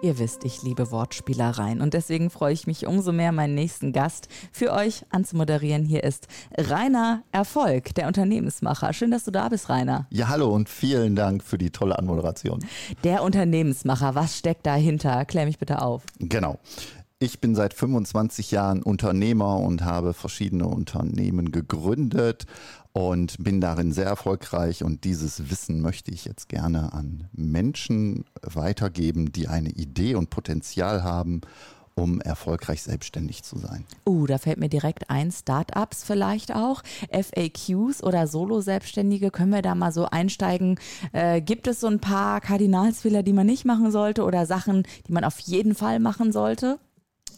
Ihr wisst, ich liebe Wortspielereien und deswegen freue ich mich umso mehr, meinen nächsten Gast für euch anzumoderieren. Hier ist Rainer Erfolg, der Unternehmensmacher. Schön, dass du da bist, Rainer. Ja, hallo und vielen Dank für die tolle Anmoderation. Der Unternehmensmacher, was steckt dahinter? Klär mich bitte auf. Genau. Ich bin seit 25 Jahren Unternehmer und habe verschiedene Unternehmen gegründet und bin darin sehr erfolgreich. Und dieses Wissen möchte ich jetzt gerne an Menschen weitergeben, die eine Idee und Potenzial haben, um erfolgreich selbstständig zu sein. Uh, da fällt mir direkt ein, Startups vielleicht auch, FAQs oder Solo-Selbstständige, können wir da mal so einsteigen? Äh, gibt es so ein paar Kardinalsfehler, die man nicht machen sollte oder Sachen, die man auf jeden Fall machen sollte?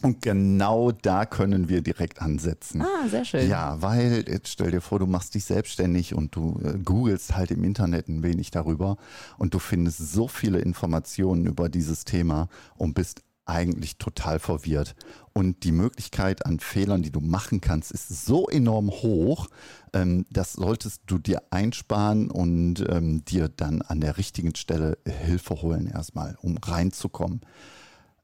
Und genau da können wir direkt ansetzen. Ah, sehr schön. Ja, weil jetzt stell dir vor, du machst dich selbstständig und du äh, googelst halt im Internet ein wenig darüber und du findest so viele Informationen über dieses Thema und bist eigentlich total verwirrt. Und die Möglichkeit an Fehlern, die du machen kannst, ist so enorm hoch, ähm, das solltest du dir einsparen und ähm, dir dann an der richtigen Stelle Hilfe holen erstmal, um reinzukommen.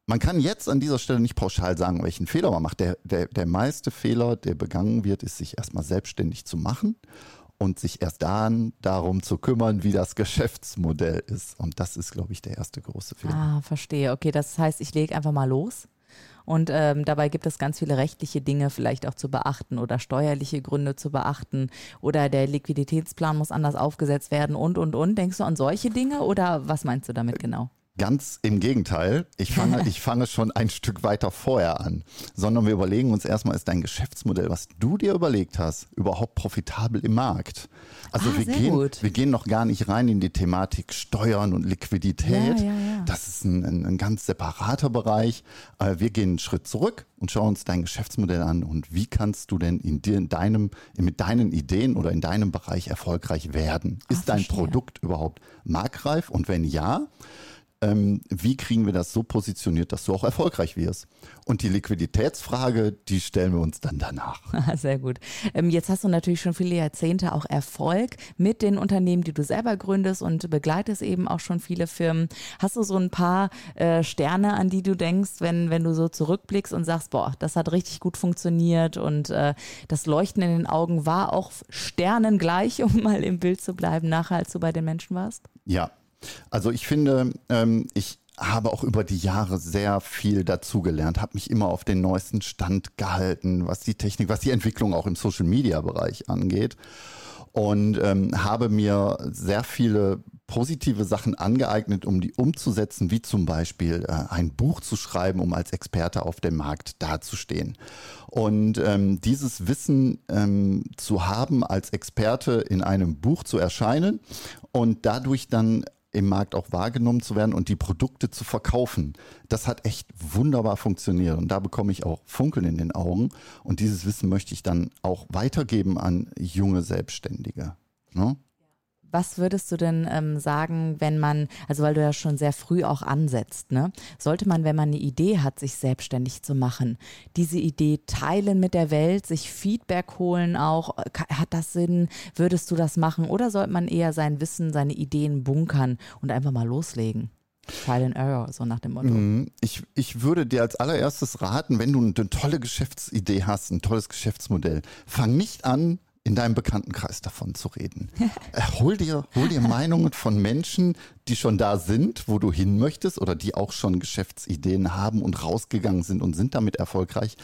Man kann jetzt an dieser Stelle nicht pauschal sagen, welchen Fehler man macht. Der, der, der meiste Fehler, der begangen wird, ist, sich erstmal selbstständig zu machen und sich erst dann darum zu kümmern, wie das Geschäftsmodell ist. Und das ist, glaube ich, der erste große Fehler. Ah, verstehe. Okay, das heißt, ich lege einfach mal los. Und ähm, dabei gibt es ganz viele rechtliche Dinge vielleicht auch zu beachten oder steuerliche Gründe zu beachten oder der Liquiditätsplan muss anders aufgesetzt werden und, und, und. Denkst du an solche Dinge oder was meinst du damit genau? Ganz im Gegenteil. Ich fange, ich fange schon ein Stück weiter vorher an, sondern wir überlegen uns erstmal, ist dein Geschäftsmodell, was du dir überlegt hast, überhaupt profitabel im Markt? Also Ah, wir, gehen, gut. wir gehen noch gar nicht rein in die Thematik Steuern und Liquidität. Ja, ja, ja. Das ist ein, ein, ein ganz separater Bereich. Aber wir gehen einen Schritt zurück und schauen uns dein Geschäftsmodell an und wie kannst du denn in dir, in deinem, mit deinen Ideen oder in deinem Bereich erfolgreich werden? Ist dein Ah, verstehe. Produkt überhaupt marktreif? Und wenn ja, ähm, wie kriegen wir das so positioniert, dass du auch erfolgreich wirst? Und die Liquiditätsfrage, die stellen wir uns dann danach. Sehr gut. Ähm, jetzt hast du natürlich schon viele Jahrzehnte auch Erfolg mit den Unternehmen, die du selber gründest und begleitest eben auch schon viele Firmen. Hast du so ein paar äh, Sterne, an die du denkst, wenn, wenn du so zurückblickst und sagst, boah, das hat richtig gut funktioniert und äh, das Leuchten in den Augen war auch sternengleich, um mal im Bild zu bleiben, nachher als du bei den Menschen warst? Ja, also ich finde, ähm, ich habe auch über die Jahre sehr viel dazugelernt, habe mich immer auf den neuesten Stand gehalten, was die Technik, was die Entwicklung auch im Social-Media-Bereich angeht und ähm, habe mir sehr viele positive Sachen angeeignet, um die umzusetzen, wie zum Beispiel äh, ein Buch zu schreiben, um als Experte auf dem Markt dazustehen. Und ähm, dieses Wissen ähm, zu haben, als Experte in einem Buch zu erscheinen und dadurch dann im Markt auch wahrgenommen zu werden und die Produkte zu verkaufen. Das hat echt wunderbar funktioniert und da bekomme ich auch Funkeln in den Augen und dieses Wissen möchte ich dann auch weitergeben an junge Selbstständige. Ne? Was würdest du denn ähm, sagen, wenn man, also weil du ja schon sehr früh auch ansetzt, ne? Sollte man, wenn man eine Idee hat, sich selbstständig zu machen, diese Idee teilen mit der Welt, sich Feedback holen auch, hat das Sinn? Würdest du das machen? Oder sollte man eher sein Wissen, seine Ideen bunkern und einfach mal loslegen? Trial and Error, so nach dem Motto. Mhm. Ich, ich würde dir als allererstes raten, wenn du eine tolle Geschäftsidee hast, ein tolles Geschäftsmodell, fang nicht an, in deinem Bekanntenkreis davon zu reden. Äh, hol, dir, hol dir Meinungen von Menschen, die schon da sind, wo du hin möchtest oder die auch schon Geschäftsideen haben und rausgegangen sind und sind damit erfolgreich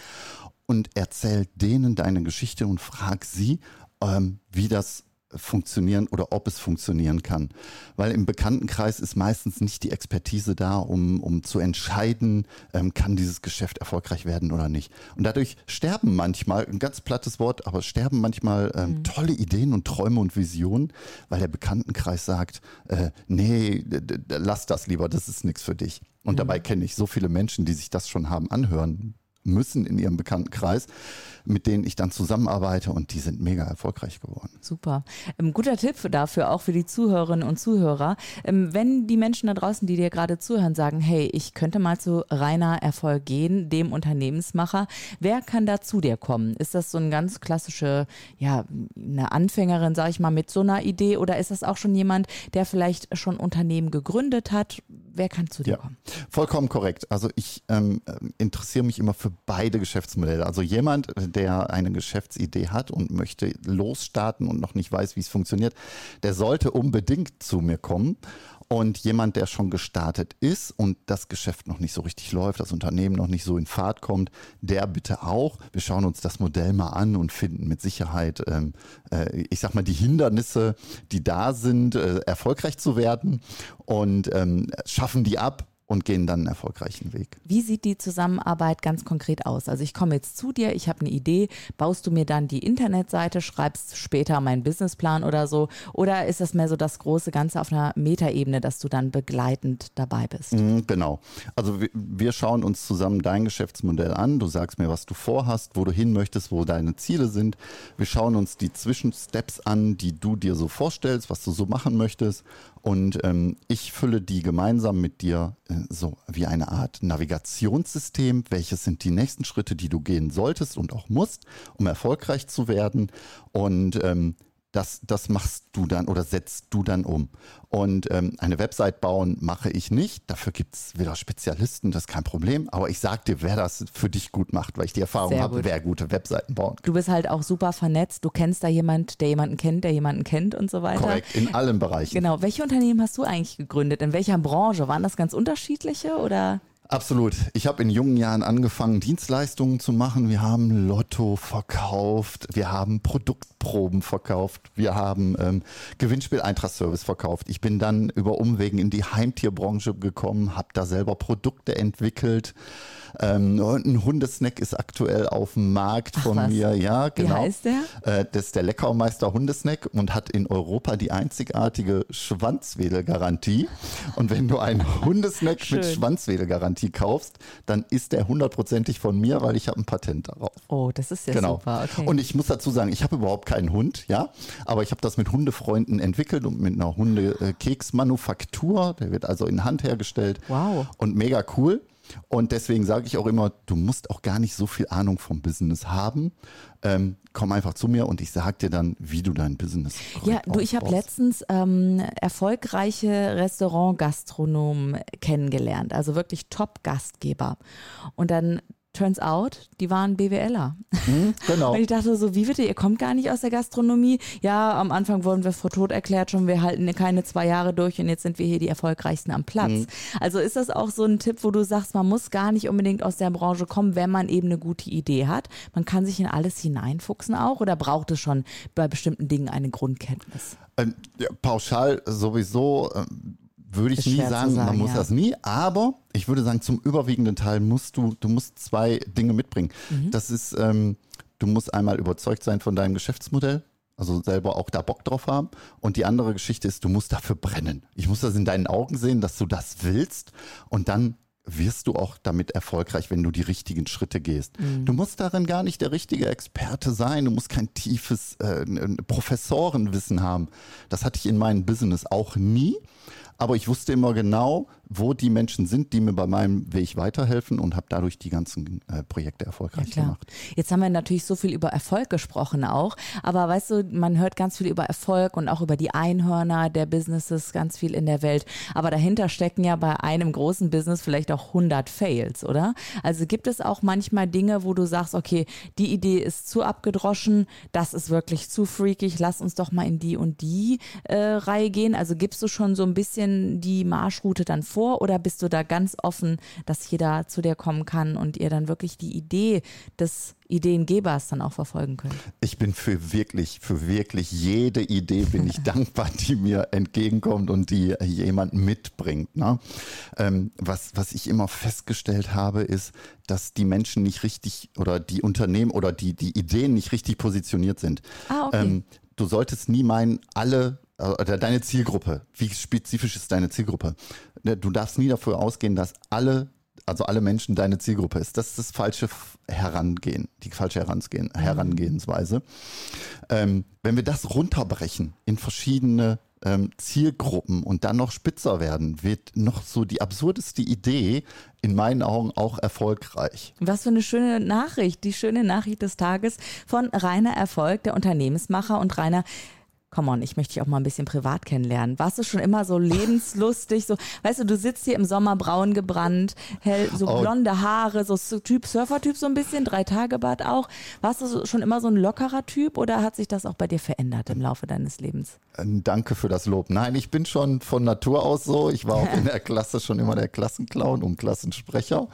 und erzähl denen deine Geschichte und frag sie, ähm, wie das funktionieren oder ob es funktionieren kann. Weil im Bekanntenkreis ist meistens nicht die Expertise da, um, um zu entscheiden, ähm, kann dieses Geschäft erfolgreich werden oder nicht. Und dadurch sterben manchmal, ein ganz plattes Wort, aber sterben manchmal ähm, tolle Ideen und Träume und Visionen, weil der Bekanntenkreis sagt, äh, nee, lass das lieber, das ist nichts für dich. Und dabei kenne ich so viele Menschen, die sich das schon haben anhören müssen in ihrem Bekanntenkreis, mit denen ich dann zusammenarbeite und die sind mega erfolgreich geworden. Super. Ähm, guter Tipp dafür auch für die Zuhörerinnen und Zuhörer. Ähm, wenn die Menschen da draußen, die dir gerade zuhören, sagen, hey, ich könnte mal zu Rainer Erfolg gehen, dem Unternehmensmacher, wer kann da zu dir kommen? Ist das so eine ganz klassische, ja, eine Anfängerin, sage ich mal, mit so einer Idee oder ist das auch schon jemand, der vielleicht schon Unternehmen gegründet hat? Wer kann zu dir ja, kommen? Vollkommen korrekt. Also ich ähm, interessiere mich immer für beide Geschäftsmodelle. Also jemand, der eine Geschäftsidee hat und möchte losstarten und noch nicht weiß, wie es funktioniert, der sollte unbedingt zu mir kommen. Und jemand, der schon gestartet ist und das Geschäft noch nicht so richtig läuft, das Unternehmen noch nicht so in Fahrt kommt, der bitte auch. Wir schauen uns das Modell mal an und finden mit Sicherheit, ähm, äh, ich sag mal, die Hindernisse, die da sind, äh, erfolgreich zu werden und ähm, schaffen die ab und gehen dann einen erfolgreichen Weg. Wie sieht die Zusammenarbeit ganz konkret aus? Also ich komme jetzt zu dir, ich habe eine Idee, baust du mir dann die Internetseite, schreibst später meinen Businessplan oder so? Oder ist das mehr so das große Ganze auf einer Metaebene, dass du dann begleitend dabei bist? Mhm, genau. Also wir schauen uns zusammen dein Geschäftsmodell an. Du sagst mir, was du vorhast, wo du hin möchtest, wo deine Ziele sind. Wir schauen uns die Zwischensteps an, die du dir so vorstellst, was du so machen möchtest. Und ähm, ich fülle die gemeinsam mit dir äh, so wie eine Art Navigationssystem. Welches sind die nächsten Schritte, die du gehen solltest und auch musst, um erfolgreich zu werden? Und ähm, das, das machst du dann oder setzt du dann um. Und ähm, eine Website bauen mache ich nicht. Dafür gibt es wieder Spezialisten, das ist kein Problem. Aber ich sag dir, wer das für dich gut macht, weil ich die Erfahrung habe, wer gute Webseiten bauen kann. Du bist halt auch super vernetzt. Du kennst da jemand, der jemanden kennt, der jemanden kennt und so weiter. Korrekt, in allen Bereichen. Genau. Welche Unternehmen hast du eigentlich gegründet? In welcher Branche? Waren das ganz unterschiedliche oder? Absolut. Ich habe in jungen Jahren angefangen, Dienstleistungen zu machen. Wir haben Lotto verkauft, wir haben Produktproben verkauft, wir haben ähm, Gewinnspiel Eintracht Service verkauft. Ich bin dann über Umwegen in die Heimtierbranche gekommen, habe da selber Produkte entwickelt. Ähm, ein Hundesnack ist aktuell auf dem Markt Ach, von was? mir. Ja, genau. Wie heißt der? Äh, das ist der Leckermeister Hundesnack und hat in Europa die einzigartige Schwanzwedelgarantie. Und wenn du einen Hundesnack mit Schwanzwedelgarantie kaufst, dann ist der hundertprozentig von mir, weil ich habe ein Patent darauf. Oh, das ist ja genau. super. Okay. Und ich muss dazu sagen, ich habe überhaupt keinen Hund, ja, aber ich habe das mit Hundefreunden entwickelt und mit einer Hundekeksmanufaktur. Der wird also in Hand hergestellt. Wow. Und mega cool. Und deswegen sage ich auch immer, du musst auch gar nicht so viel Ahnung vom Business haben. Ähm, komm einfach zu mir und ich sage dir dann, wie du dein Business Ja, du, ich habe letztens ähm, erfolgreiche Restaurant-Gastronomen kennengelernt, also wirklich Top-Gastgeber. Und dann turns out, die waren BWLer. Mhm, genau. Und ich dachte so, wie bitte, ihr kommt gar nicht aus der Gastronomie? Ja, am Anfang wurden wir vor tot erklärt schon, wir halten keine zwei Jahre durch und jetzt sind wir hier die erfolgreichsten am Platz. Mhm. Also ist das auch so ein Tipp, wo du sagst, man muss gar nicht unbedingt aus der Branche kommen, wenn man eben eine gute Idee hat. Man kann sich in alles hineinfuchsen auch oder braucht es schon bei bestimmten Dingen eine Grundkenntnis? Ähm, ja, pauschal sowieso. Ähm würde ich nie sagen, sagen, man muss ja. das nie, aber ich würde sagen, zum überwiegenden Teil musst du, du musst zwei Dinge mitbringen. Mhm. Das ist, ähm, du musst einmal überzeugt sein von deinem Geschäftsmodell, also selber auch da Bock drauf haben. Und die andere Geschichte ist, du musst dafür brennen. Ich muss das in deinen Augen sehen, dass du das willst und dann wirst du auch damit erfolgreich, wenn du die richtigen Schritte gehst. Mhm. Du musst darin gar nicht der richtige Experte sein, du musst kein tiefes äh, Professorenwissen haben. Das hatte ich in meinem Business auch nie. Aber ich wusste immer genau, wo die Menschen sind, die mir bei meinem Weg weiterhelfen und habe dadurch die ganzen äh, Projekte erfolgreich ja, gemacht. Jetzt haben wir natürlich so viel über Erfolg gesprochen auch, aber weißt du, man hört ganz viel über Erfolg und auch über die Einhörner der Businesses, ganz viel in der Welt. Aber dahinter stecken ja bei einem großen Business vielleicht auch 100 Fails, oder? Also gibt es auch manchmal Dinge, wo du sagst, okay, die Idee ist zu abgedroschen, das ist wirklich zu freakig, lass uns doch mal in die und die äh, Reihe gehen. Also gibst du schon so ein bisschen die Marschroute dann vor? vor oder bist du da ganz offen, dass jeder zu dir kommen kann und ihr dann wirklich die Idee des Ideengebers dann auch verfolgen könnt? Ich bin für wirklich, für wirklich jede Idee bin ich dankbar, die mir entgegenkommt und die jemand mitbringt. Ne? Ähm, was, was ich immer festgestellt habe, ist, dass die Menschen nicht richtig oder die Unternehmen oder die, die Ideen nicht richtig positioniert sind. Ah, okay. Ähm, du solltest nie meinen, alle oder deine Zielgruppe, wie spezifisch ist deine Zielgruppe? Ne, du darfst nie dafür ausgehen, dass alle also alle Menschen deine Zielgruppe ist. Das ist das falsche Herangehen, die falsche Herangehen, mhm. Herangehensweise. Ähm, wenn wir das runterbrechen in verschiedene ähm, Zielgruppen und dann noch spitzer werden, wird noch so die absurdeste Idee in meinen Augen auch erfolgreich. Was für eine schöne Nachricht, die schöne Nachricht des Tages von Rainer Erfolg, der Unternehmensmacher und Rainer Komm on, ich möchte dich auch mal ein bisschen privat kennenlernen. Warst du schon immer so lebenslustig? So, weißt du, du sitzt hier im Sommer braun gebrannt, hell, so oh. blonde Haare, so Typ Surfer-Typ so ein bisschen, drei Tage Bad auch. Warst du schon immer so ein lockerer Typ oder hat sich das auch bei dir verändert im Laufe deines Lebens? Ähm, danke für das Lob. Nein, ich bin schon von Natur aus so. Ich war auch in der Klasse schon immer der Klassenclown und Klassensprecher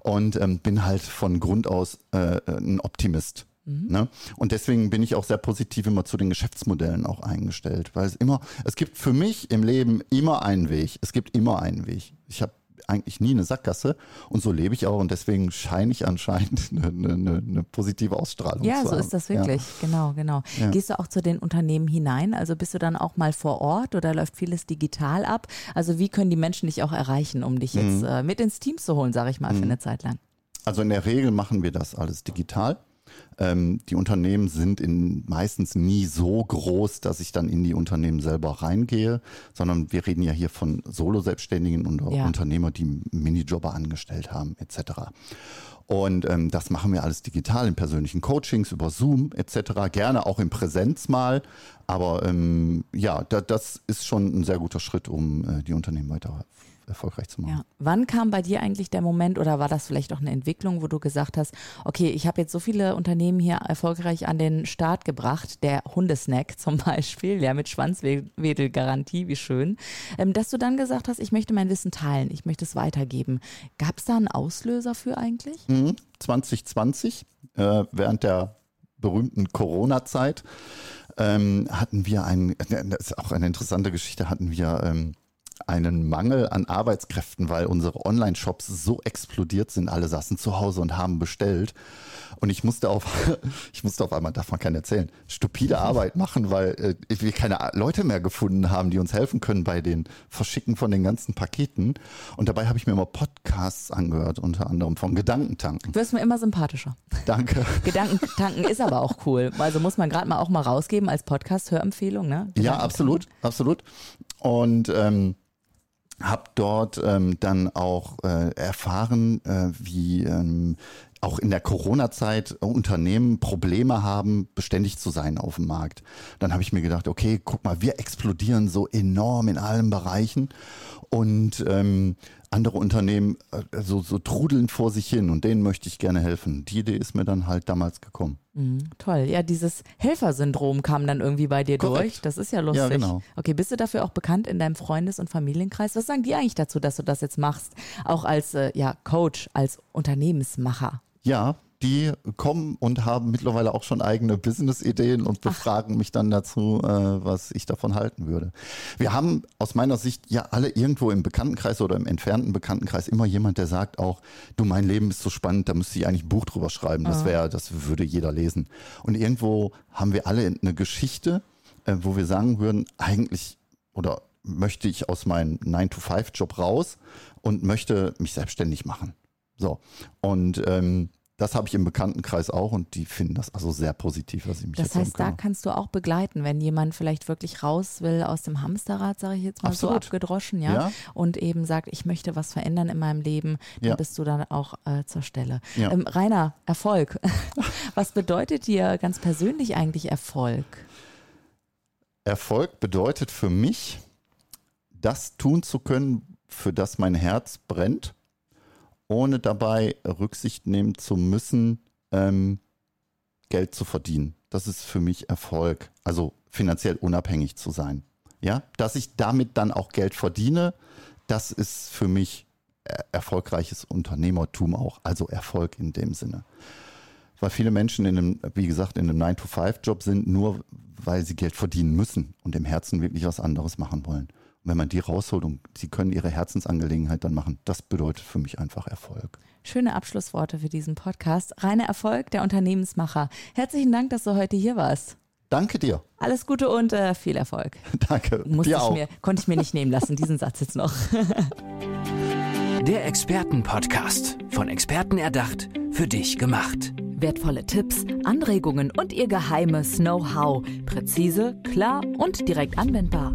und ähm, bin halt von Grund aus äh, ein Optimist. Mhm. Ne? Und deswegen bin ich auch sehr positiv immer zu den Geschäftsmodellen auch eingestellt, weil es immer, es gibt für mich im Leben immer einen Weg. Es gibt immer einen Weg. Ich habe eigentlich nie eine Sackgasse und so lebe ich auch und deswegen scheine ich anscheinend eine, eine, eine positive Ausstrahlung ja, zu haben. Ja, so ist das wirklich. Ja. Genau, genau. Ja. Gehst du auch zu den Unternehmen hinein? Also bist du dann auch mal vor Ort oder läuft vieles digital ab? Also wie können die Menschen dich auch erreichen, um dich jetzt mhm. äh, mit ins Team zu holen, sage ich mal, mhm. für eine Zeit lang? Also in der Regel machen wir das alles digital. Ähm, die Unternehmen sind in, meistens nie so groß, dass ich dann in die Unternehmen selber reingehe, sondern wir reden ja hier von Solo-Selbstständigen und ja. Unternehmer, die Minijobber angestellt haben, etc. Und ähm, das machen wir alles digital in persönlichen Coachings über Zoom etc. Gerne auch in Präsenz mal. Aber ähm, ja, da, das ist schon ein sehr guter Schritt, um äh, die Unternehmen weiter erfolgreich zu machen. Ja. Wann kam bei dir eigentlich der Moment oder war das vielleicht auch eine Entwicklung, wo du gesagt hast, okay, ich habe jetzt so viele Unternehmen hier erfolgreich an den Start gebracht, der Hundesnack zum Beispiel, ja, mit Schwanzwedelgarantie, wie schön, ähm, dass du dann gesagt hast, ich möchte mein Wissen teilen, ich möchte es weitergeben. Gab es da einen Auslöser für eigentlich? Mhm, 2020, äh, während der berühmten Corona-Zeit, ähm, hatten wir ein, das ist auch eine interessante Geschichte, hatten wir ähm, einen Mangel an Arbeitskräften, weil unsere Online-Shops so explodiert sind. Alle saßen zu Hause und haben bestellt. Und ich musste auf, ich musste auf einmal, darf man keinen erzählen, stupide Arbeit machen, weil äh, wir keine Leute mehr gefunden haben, die uns helfen können bei den Verschicken von den ganzen Paketen. Und dabei habe ich mir immer Podcasts angehört, unter anderem von Gedankentanken. Du wirst mir immer sympathischer. Danke. Gedankentanken ist aber auch cool. Also muss man gerade mal auch mal rausgeben als Podcast-Hörempfehlung, ne? Ja, absolut, absolut. Und ähm, habe dort ähm, dann auch äh, erfahren, äh, wie ähm, auch in der Corona-Zeit Unternehmen Probleme haben, beständig zu sein auf dem Markt. Dann habe ich mir gedacht, okay, guck mal, wir explodieren so enorm in allen Bereichen und ähm, andere Unternehmen äh, so, so trudeln vor sich hin und denen möchte ich gerne helfen. Die Idee ist mir dann halt damals gekommen. Mhm, toll. Ja, dieses Helfersyndrom kam dann irgendwie bei dir Korrekt. durch. Das ist ja lustig. Ja, genau. Okay, bist du dafür auch bekannt in deinem Freundes- und Familienkreis? Was sagen die eigentlich dazu, dass du das jetzt machst? Auch als äh, ja, Coach, als Unternehmensmacher? Ja, die kommen und haben mittlerweile auch schon eigene Business-Ideen und befragen Ach. mich dann dazu, äh, was ich davon halten würde. Wir haben aus meiner Sicht ja alle irgendwo im Bekanntenkreis oder im entfernten Bekanntenkreis immer jemand, der sagt auch, du, mein Leben ist so spannend, da müsste ich eigentlich ein Buch drüber schreiben. Das wäre, das würde jeder lesen. Und irgendwo haben wir alle eine Geschichte, äh, wo wir sagen würden, eigentlich oder möchte ich aus meinem 9-to-5-Job raus und möchte mich selbstständig machen. So. Und ähm, das habe ich im Bekanntenkreis auch und die finden das also sehr positiv, was ich mich Das heißt, da kannst du auch begleiten, wenn jemand vielleicht wirklich raus will aus dem Hamsterrad, sage ich jetzt mal Absolut. so abgedroschen, ja? ja? und eben sagt, ich möchte was verändern in meinem Leben, dann ja. bist du dann auch äh, zur Stelle. Ja. Ähm, Rainer, Erfolg. was bedeutet dir ganz persönlich eigentlich Erfolg? Erfolg bedeutet für mich, das tun zu können, für das mein Herz brennt ohne dabei Rücksicht nehmen zu müssen, ähm, Geld zu verdienen. Das ist für mich Erfolg. Also finanziell unabhängig zu sein. Ja, dass ich damit dann auch Geld verdiene, das ist für mich erfolgreiches Unternehmertum auch. Also Erfolg in dem Sinne. Weil viele Menschen in einem, wie gesagt, in einem 9-to-5-Job sind, nur weil sie Geld verdienen müssen und im Herzen wirklich was anderes machen wollen wenn man die rausholt und sie können ihre Herzensangelegenheit dann machen, das bedeutet für mich einfach Erfolg. Schöne Abschlussworte für diesen Podcast. Reiner Erfolg der Unternehmensmacher. Herzlichen Dank, dass du heute hier warst. Danke dir. Alles Gute und äh, viel Erfolg. Danke. Musste dir ich auch. Mir, konnte ich mir nicht nehmen lassen, diesen Satz jetzt noch. Der Expertenpodcast. Von Experten erdacht, für dich gemacht. Wertvolle Tipps, Anregungen und ihr geheimes Know-how. Präzise, klar und direkt anwendbar.